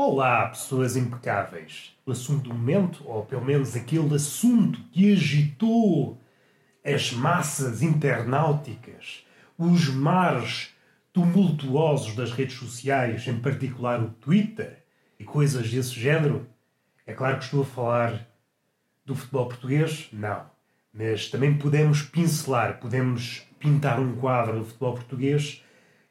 Olá, pessoas impecáveis. O assunto do momento, ou pelo menos aquele assunto que agitou as massas internauticas, os mares tumultuosos das redes sociais, em particular o Twitter e coisas desse género. É claro que estou a falar do futebol português? Não. Mas também podemos pincelar, podemos pintar um quadro do futebol português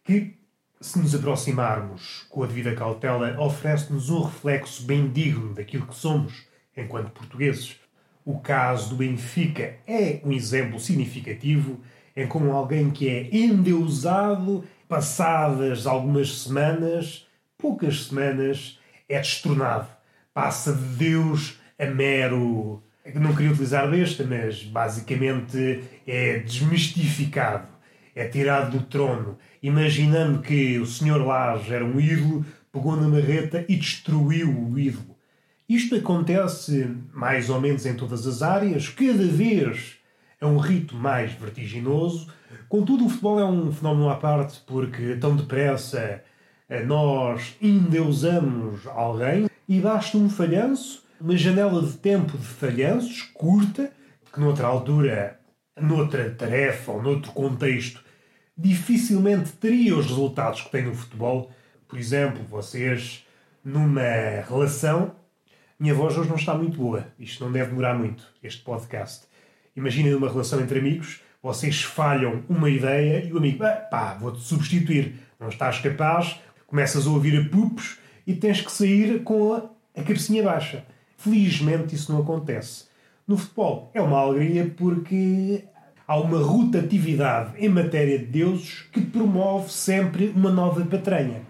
que se nos aproximarmos com a devida cautela, oferece-nos um reflexo bem digno daquilo que somos enquanto portugueses. O caso do Benfica é um exemplo significativo em como alguém que é endeusado, passadas algumas semanas, poucas semanas, é destornado. Passa de Deus a mero. Não queria utilizar besta, mas basicamente é desmistificado é tirado do trono, imaginando que o Sr. Lage era um ídolo, pegou na marreta e destruiu o ídolo. Isto acontece mais ou menos em todas as áreas, cada vez é um rito mais vertiginoso. Contudo, o futebol é um fenómeno à parte, porque tão depressa eh, nós endeusamos alguém e basta um falhanço, uma janela de tempo de falhanços curta, que noutra altura, noutra tarefa ou noutro contexto dificilmente teria os resultados que tem no futebol. Por exemplo, vocês numa relação. Minha voz hoje não está muito boa. Isto não deve demorar muito, este podcast. Imaginem uma relação entre amigos, vocês falham uma ideia e o amigo, ah, pá, vou-te substituir. Não estás capaz, começas a ouvir a pupos e tens que sair com a, a cabecinha baixa. Felizmente isso não acontece. No futebol é uma alegria porque há uma rotatividade em matéria de deuses que promove sempre uma nova patranha.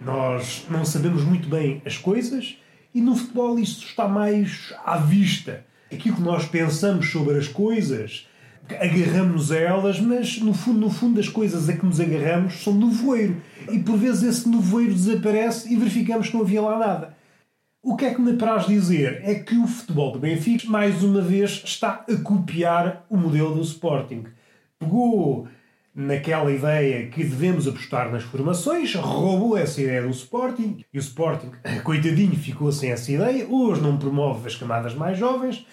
Nós não sabemos muito bem as coisas e no futebol isso está mais à vista. Aquilo que nós pensamos sobre as coisas, agarramos a elas, mas no fundo, no fundo as coisas a que nos agarramos são nevoeiro. E por vezes esse nevoeiro desaparece e verificamos que não havia lá nada. O que é que me apraz dizer é que o futebol do Benfica, mais uma vez, está a copiar o modelo do Sporting. Pegou naquela ideia que devemos apostar nas formações, roubou essa ideia do Sporting e o Sporting, coitadinho, ficou sem essa ideia. Hoje não promove as camadas mais jovens.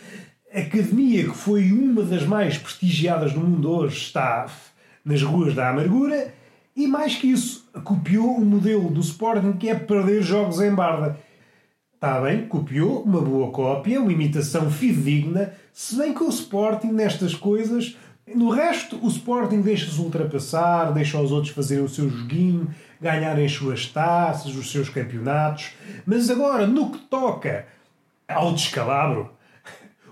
A academia, que foi uma das mais prestigiadas do mundo hoje, está nas ruas da amargura. E mais que isso, copiou o modelo do Sporting que é perder jogos em barda. Está bem, copiou uma boa cópia, uma imitação fidedigna, se bem que o Sporting nestas coisas. No resto, o Sporting deixa-se ultrapassar, deixa os outros fazerem o seu joguinho, ganharem as suas taças, os seus campeonatos. Mas agora, no que toca ao descalabro,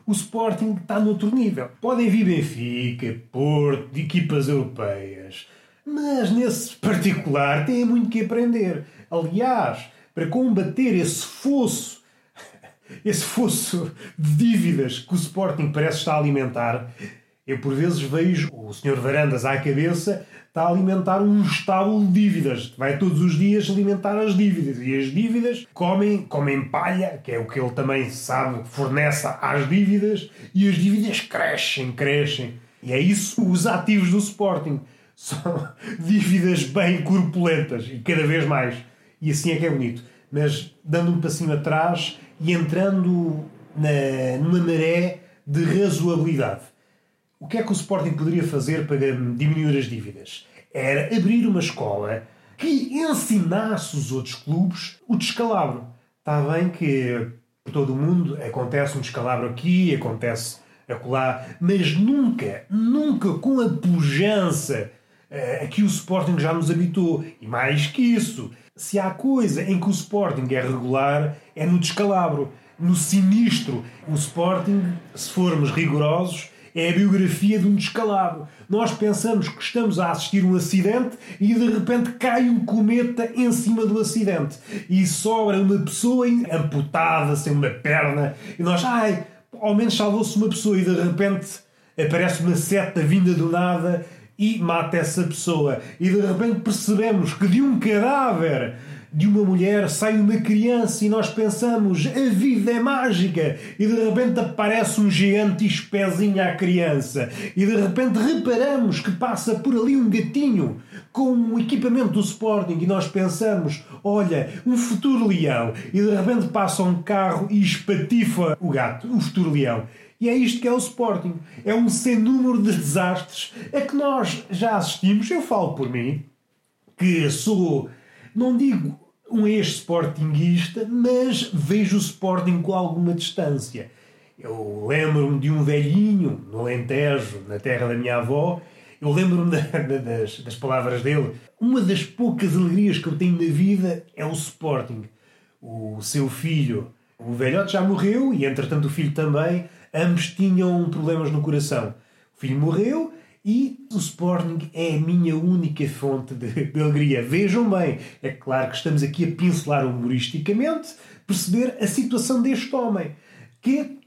o Sporting está noutro nível. Podem vir Benfica, Porto, de equipas europeias, mas nesse particular têm muito que aprender. Aliás, para combater esse fosso, esse fosso de dívidas que o Sporting parece estar a alimentar, eu por vezes vejo o Sr. Varandas à cabeça está a alimentar um estábulo de dívidas. Vai todos os dias alimentar as dívidas. E as dívidas comem, comem palha, que é o que ele também sabe, fornece às dívidas, e as dívidas crescem, crescem. E é isso os ativos do Sporting. São dívidas bem corpulentas e cada vez mais. E assim é que é bonito. Mas dando um passinho atrás e entrando na, numa maré de razoabilidade. O que é que o Sporting poderia fazer para diminuir as dívidas? Era abrir uma escola que ensinasse os outros clubes o descalabro. Está bem que por todo o mundo acontece um descalabro aqui, acontece acolá, mas nunca, nunca com a pujança uh, a que o Sporting já nos habitou. E mais que isso, se há coisa em que o Sporting é regular, é no descalabro, no sinistro. O Sporting, se formos rigorosos, é a biografia de um descalabro. Nós pensamos que estamos a assistir um acidente e de repente cai um cometa em cima do acidente e sobra uma pessoa amputada, sem uma perna, e nós, ai, ao menos salvou-se uma pessoa e de repente aparece uma seta vinda do nada e mata essa pessoa. E de repente percebemos que de um cadáver de uma mulher sai uma criança e nós pensamos a vida é mágica e de repente aparece um gigante e espezinha a criança e de repente reparamos que passa por ali um gatinho com um equipamento do Sporting e nós pensamos olha, um futuro leão e de repente passa um carro e espatifa o gato, o futuro leão. E é isto que é o Sporting. É um sem número de desastres a que nós já assistimos. Eu falo por mim, que sou, não digo um ex-sportinguista, mas vejo o Sporting com alguma distância. Eu lembro-me de um velhinho no Alentejo, na terra da minha avó, eu lembro-me das, das palavras dele. Uma das poucas alegrias que eu tenho na vida é o Sporting. O seu filho, o velhote já morreu e, entretanto, o filho também. Ambos tinham problemas no coração. O filho morreu e o Sporting é a minha única fonte de, de, alegria. Vejam bem, é claro que estamos aqui a pincelar humoristicamente, perceber a situação deste homem, que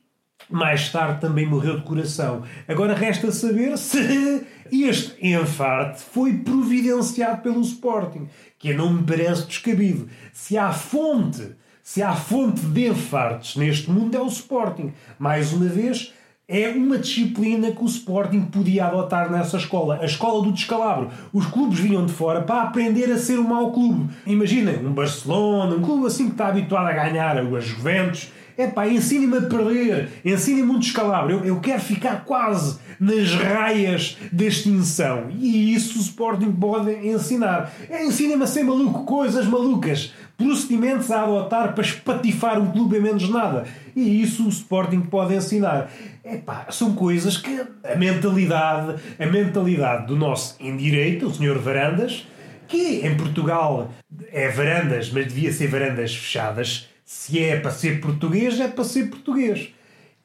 mais tarde também morreu de coração. Agora resta saber se este enfarte foi providenciado pelo Sporting, que não me parece descabido. Se há fonte, se há fonte de infartos neste mundo é o Sporting. Mais uma vez, é uma disciplina que o Sporting podia adotar nessa escola, a escola do descalabro. Os clubes vinham de fora para aprender a ser um mau clube. Imagina um Barcelona, um clube assim que está habituado a ganhar, as Juventus. É pá, ensine-me a perder, ensine-me um descalabro. Eu, eu quero ficar quase nas raias da extinção. E isso o Sporting pode ensinar. É, ensine-me a ser maluco, coisas malucas procedimentos a adotar para espatifar um clube em menos nada. E isso o Sporting pode ensinar. Epá, são coisas que a mentalidade, a mentalidade do nosso indireito, o senhor Varandas, que em Portugal é varandas, mas devia ser varandas fechadas. Se é para ser português, é para ser português.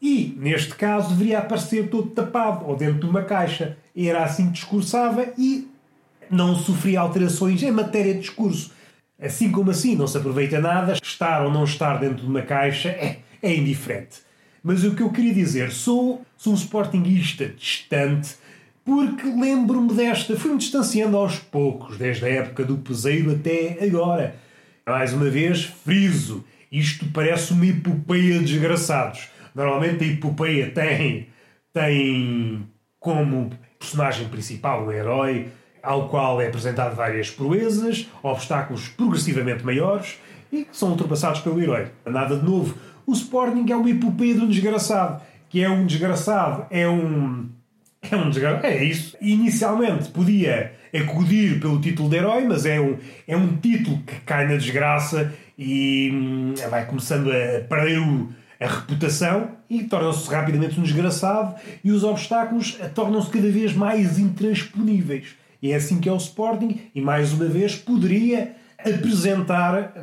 E, neste caso, deveria aparecer todo tapado ou dentro de uma caixa. Era assim que discursava e não sofria alterações em matéria de discurso. Assim como assim não se aproveita nada, estar ou não estar dentro de uma caixa é, é indiferente. Mas o que eu queria dizer, sou, sou um sportinguista distante porque lembro-me desta, fui-me distanciando aos poucos, desde a época do peseiro até agora. Mais uma vez, friso, isto parece uma epopeia de desgraçados. Normalmente a epopeia tem, tem como personagem principal um herói, ao qual é apresentado várias proezas, obstáculos progressivamente maiores e que são ultrapassados pelo herói. Nada de novo. O Sporting é uma epopeia de um desgraçado, que é um desgraçado, é um. É um desgraçado. É isso. Inicialmente podia acudir pelo título de herói, mas é um, é um título que cai na desgraça e hum, vai começando a perder o, a reputação e torna-se rapidamente um desgraçado e os obstáculos tornam-se cada vez mais intransponíveis. E é assim que é o Sporting, e mais uma vez poderia apresentar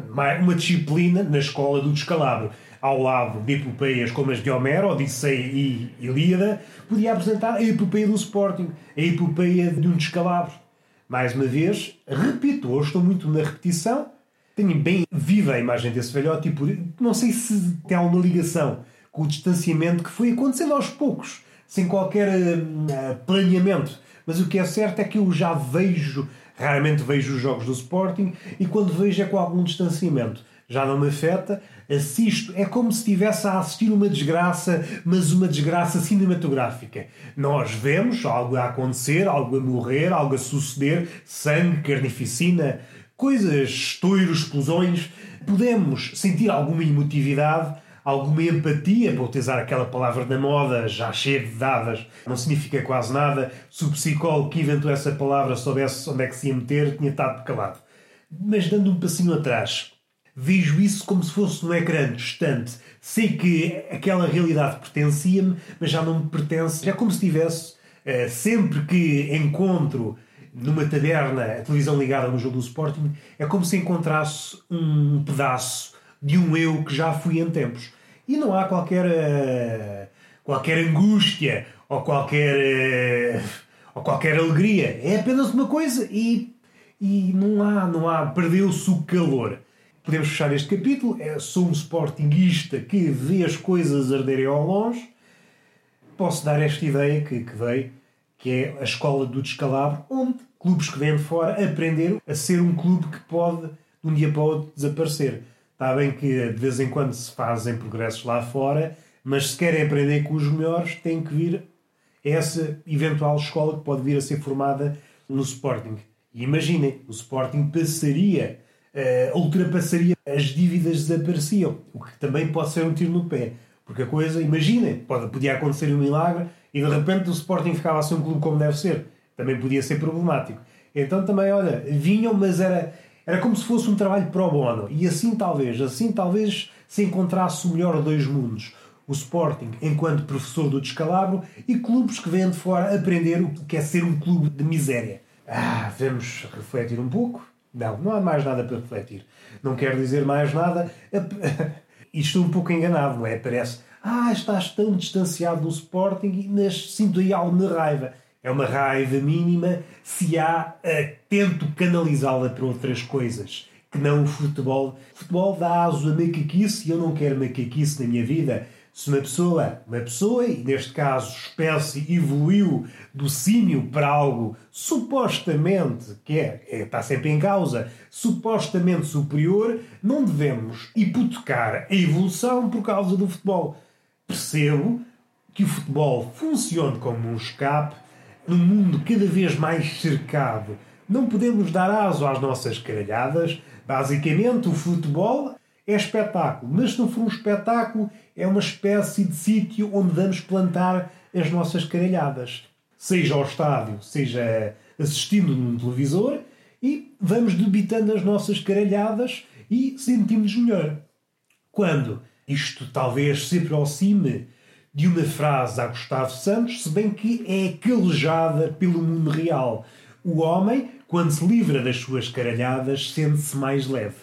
uma disciplina na escola do descalabro. Ao lado de epopeias como as de Homero, Odisseia e Ilíada, podia apresentar a epopeia do Sporting, a epopeia de um descalabro. Mais uma vez, repito, hoje estou muito na repetição, tenho bem viva a imagem desse velhote e não sei se tem alguma ligação com o distanciamento que foi acontecendo aos poucos, sem qualquer uh, planeamento mas o que é certo é que eu já vejo, raramente vejo os jogos do Sporting e quando vejo é com algum distanciamento. Já não me afeta, assisto, é como se estivesse a assistir uma desgraça, mas uma desgraça cinematográfica. Nós vemos algo a acontecer, algo a morrer, algo a suceder, sangue, carnificina, coisas, estoiros, explosões. Podemos sentir alguma emotividade, alguma empatia, para utilizar aquela palavra da moda, já cheia de dadas, não significa quase nada. Se o psicólogo que inventou essa palavra soubesse onde é que se ia meter, tinha estado calado. Mas dando um passinho atrás, vejo isso como se fosse um ecrã distante. Sei que aquela realidade pertencia-me, mas já não me pertence. É como se tivesse, eh, sempre que encontro numa taberna a televisão ligada no jogo do Sporting, é como se encontrasse um pedaço de um eu que já fui em tempos. E não há qualquer, uh, qualquer angústia ou qualquer, uh, ou qualquer alegria. É apenas uma coisa e, e não há, não há perdeu-se o calor. Podemos fechar este capítulo. É, sou um sportinguista que vê as coisas arderem ao longe. Posso dar esta ideia que, que dei, que é a escola do descalabro, onde clubes que vêm de fora aprenderam a ser um clube que pode de um dia para o outro desaparecer. Está bem que de vez em quando se fazem progressos lá fora, mas se querem aprender com os melhores, têm que vir a essa eventual escola que pode vir a ser formada no Sporting. E imaginem, o Sporting passaria, uh, ultrapassaria as dívidas desapareciam, o que também pode ser um tiro no pé. Porque a coisa, imaginem, pode, podia acontecer um milagre e de repente o Sporting ficava a ser um clube como deve ser. Também podia ser problemático. Então também, olha, vinham, mas era, era como se fosse um trabalho pro bono. E assim talvez, assim talvez se encontrasse o melhor de dois mundos. O Sporting, enquanto professor do descalabro, e clubes que vêm de fora aprender o que é ser um clube de miséria. Ah, vamos refletir um pouco? Não, não há mais nada para refletir. Não quero dizer mais nada. E estou um pouco enganado, não é? Parece, ah, estás tão distanciado do Sporting, mas sinto aí alguma raiva. É uma raiva mínima se há, uh, tento canalizá-la para outras coisas que não o futebol. O futebol dá aso a macaquice e eu não quero macaquice na minha vida. Se uma pessoa, uma pessoa, e neste caso espécie, evoluiu do símio para algo supostamente, que é, é, está sempre em causa, supostamente superior, não devemos hipotecar a evolução por causa do futebol. Percebo que o futebol funcione como um escape num mundo cada vez mais cercado. Não podemos dar aso às nossas caralhadas. Basicamente, o futebol é espetáculo, mas se não for um espetáculo, é uma espécie de sítio onde vamos plantar as nossas caralhadas. Seja ao estádio, seja assistindo num televisor, e vamos debitando as nossas caralhadas e sentimos melhor. Quando isto talvez se aproxime de uma frase a Gustavo Santos, se bem que é calejada pelo mundo real. O homem, quando se livra das suas caralhadas, sente-se mais leve.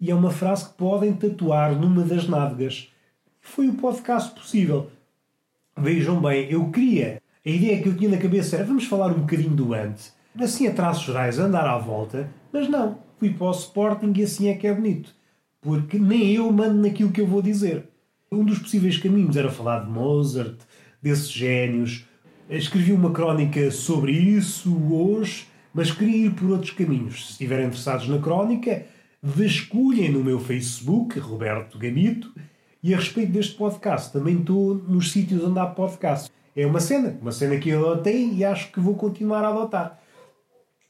E é uma frase que podem tatuar numa das nádegas. Foi o podcast possível. Vejam bem, eu queria. A ideia que eu tinha na cabeça era vamos falar um bocadinho do antes. Assim, a traços gerais, andar à volta. Mas não, fui para o Sporting e assim é que é bonito. Porque nem eu mando naquilo que eu vou dizer. Um dos possíveis caminhos era falar de Mozart, desses génios. Escrevi uma crónica sobre isso hoje, mas queria ir por outros caminhos. Se estiverem interessados na crónica, vasculhem no meu Facebook, Roberto Gamito, e a respeito deste podcast, também estou nos sítios onde há podcast. É uma cena, uma cena que eu adotei e acho que vou continuar a adotar.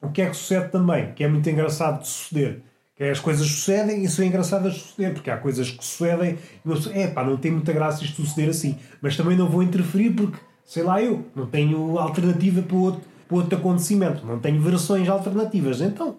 O que é que sucede também, que é muito engraçado de suceder, que é as coisas sucedem e são engraçadas de suceder, porque há coisas que sucedem e eu é pá, não tem muita graça isto suceder assim. Mas também não vou interferir porque, sei lá eu, não tenho alternativa para outro, para outro acontecimento, não tenho versões alternativas. Então,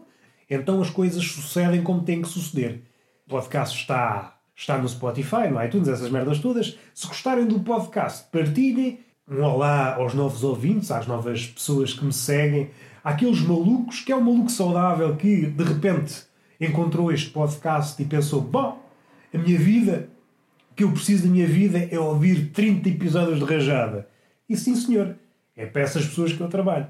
então as coisas sucedem como têm que suceder. O podcast está, está no Spotify, no iTunes, essas merdas todas. Se gostarem do podcast, partilhem. Um olá aos novos ouvintes, às novas pessoas que me seguem, àqueles malucos, que é um maluco saudável que de repente encontrou este podcast e pensou: bom, a minha vida, o que eu preciso da minha vida é ouvir 30 episódios de rajada. E sim, senhor, é para essas pessoas que eu trabalho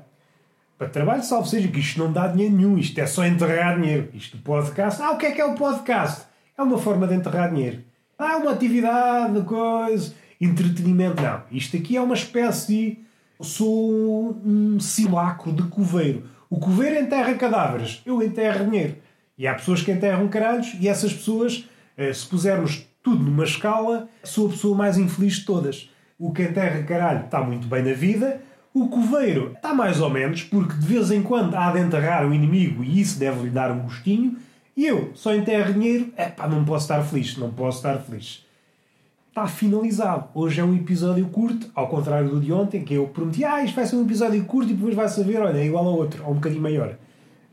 para trabalho, salvo seja que isto não dá dinheiro nenhum, isto é só enterrar dinheiro. Isto podcast, ah, o que é que é o podcast? É uma forma de enterrar dinheiro. Ah, uma atividade, coisa, entretenimento. Não, isto aqui é uma espécie. Sou um simulacro de coveiro. O coveiro enterra cadáveres, eu enterro dinheiro. E há pessoas que enterram caralhos, e essas pessoas, eh, se pusermos tudo numa escala, sou a pessoa mais infeliz de todas. O que enterra caralho está muito bem na vida, o coveiro está mais ou menos, porque de vez em quando há de enterrar o inimigo e isso deve-lhe dar um gostinho. E eu só enterro dinheiro, é pá, não posso estar feliz, não posso estar feliz. Está finalizado. Hoje é um episódio curto, ao contrário do de ontem, que eu prometi, ah, isto vai ser um episódio curto e depois vai saber, olha, é igual ao outro, ou um bocadinho maior.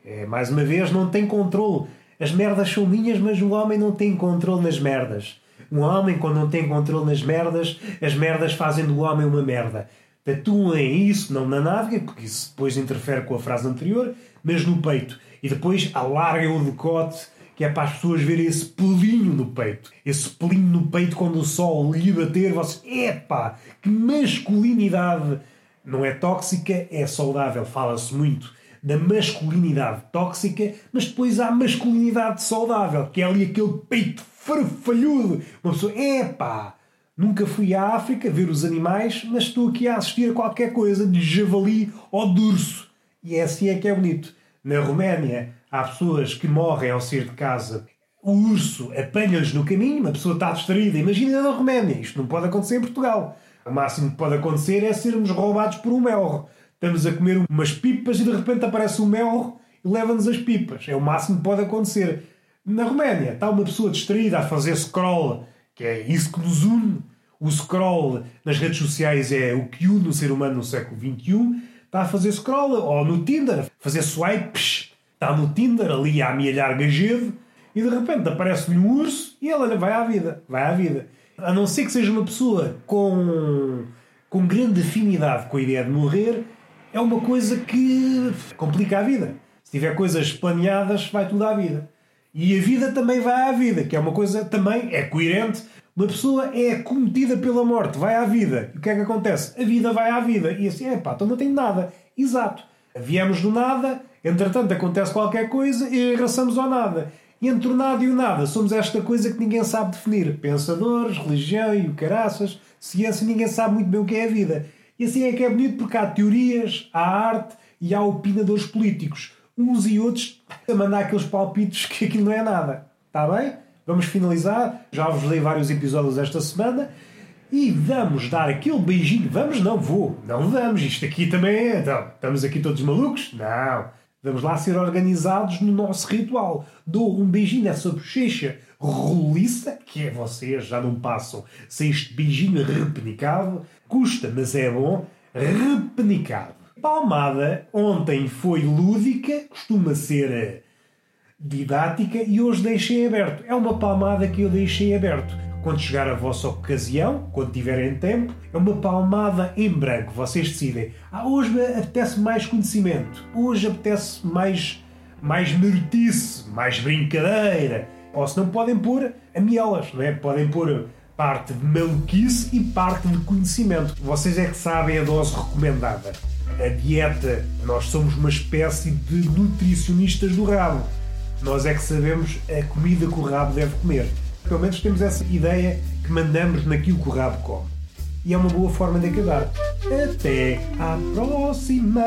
É, mais uma vez, não tem controle. As merdas são minhas, mas o homem não tem controle nas merdas. Um homem, quando não tem controle nas merdas, as merdas fazem do homem uma merda tatuem isso, não na nádega, porque isso depois interfere com a frase anterior, mas no peito. E depois alarguem o decote, que é para as pessoas verem esse pelinho no peito. Esse pelinho no peito quando o sol lhe bater, vocês, epá, que masculinidade! Não é tóxica, é saudável. Fala-se muito da masculinidade tóxica, mas depois há a masculinidade saudável, que é ali aquele peito farfalhudo. Uma pessoa, epá, Nunca fui à África ver os animais, mas estou aqui a assistir a qualquer coisa de javali ou de urso. E é assim é que é bonito. Na Roménia há pessoas que morrem ao sair de casa. O urso apanha-lhes no caminho, uma pessoa está distraída. Imagina na Roménia. Isto não pode acontecer em Portugal. O máximo que pode acontecer é sermos roubados por um melro. Estamos a comer umas pipas e de repente aparece um melro e leva-nos as pipas. É o máximo que pode acontecer. Na Roménia está uma pessoa distraída a fazer scroll, que é isso que nos une. O scroll nas redes sociais é o que une o ser humano no século XXI. Está a fazer scroll, ou no Tinder, fazer swipes. Está no Tinder ali a amealhar gajedo e de repente aparece-lhe um urso e ela vai à vida. Vai à vida. A não ser que seja uma pessoa com, com grande afinidade com a ideia de morrer, é uma coisa que complica a vida. Se tiver coisas planeadas, vai tudo à vida. E a vida também vai à vida, que é uma coisa também é coerente. Uma pessoa é acometida pela morte, vai à vida. E o que é que acontece? A vida vai à vida. E assim, é pá, então não tenho nada. Exato. Viemos do nada, entretanto acontece qualquer coisa e regressamos ao nada. E entre o nada e o nada somos esta coisa que ninguém sabe definir. Pensadores, religião e o caraças, ciência, ninguém sabe muito bem o que é a vida. E assim é que é bonito porque há teorias, há arte e há opinadores políticos uns e outros a mandar aqueles palpites que aquilo não é nada. Está bem? Vamos finalizar. Já vos dei vários episódios esta semana. E vamos dar aquele beijinho. Vamos? Não vou. Não vamos. Isto aqui também é. Então, estamos aqui todos malucos? Não. Vamos lá ser organizados no nosso ritual. Dou um beijinho nessa bochecha roliça, que é vocês, já não passam sem este beijinho repenicado. Custa, mas é bom. Repenicado. Palmada ontem foi lúdica, costuma ser eh, didática e hoje deixei aberto. É uma palmada que eu deixei aberto. Quando chegar a vossa ocasião, quando tiverem tempo, é uma palmada em branco. Vocês decidem. Ah, hoje apetece mais conhecimento. Hoje apetece mais, mais mertice, mais brincadeira. Ou se não podem pôr amielas, não é? Podem pôr parte de maluquice e parte de conhecimento. Vocês é que sabem a dose recomendada a dieta. Nós somos uma espécie de nutricionistas do rabo. Nós é que sabemos a comida que o rabo deve comer. Pelo menos temos essa ideia que mandamos naquilo que o rabo come. E é uma boa forma de acabar. Até à próxima!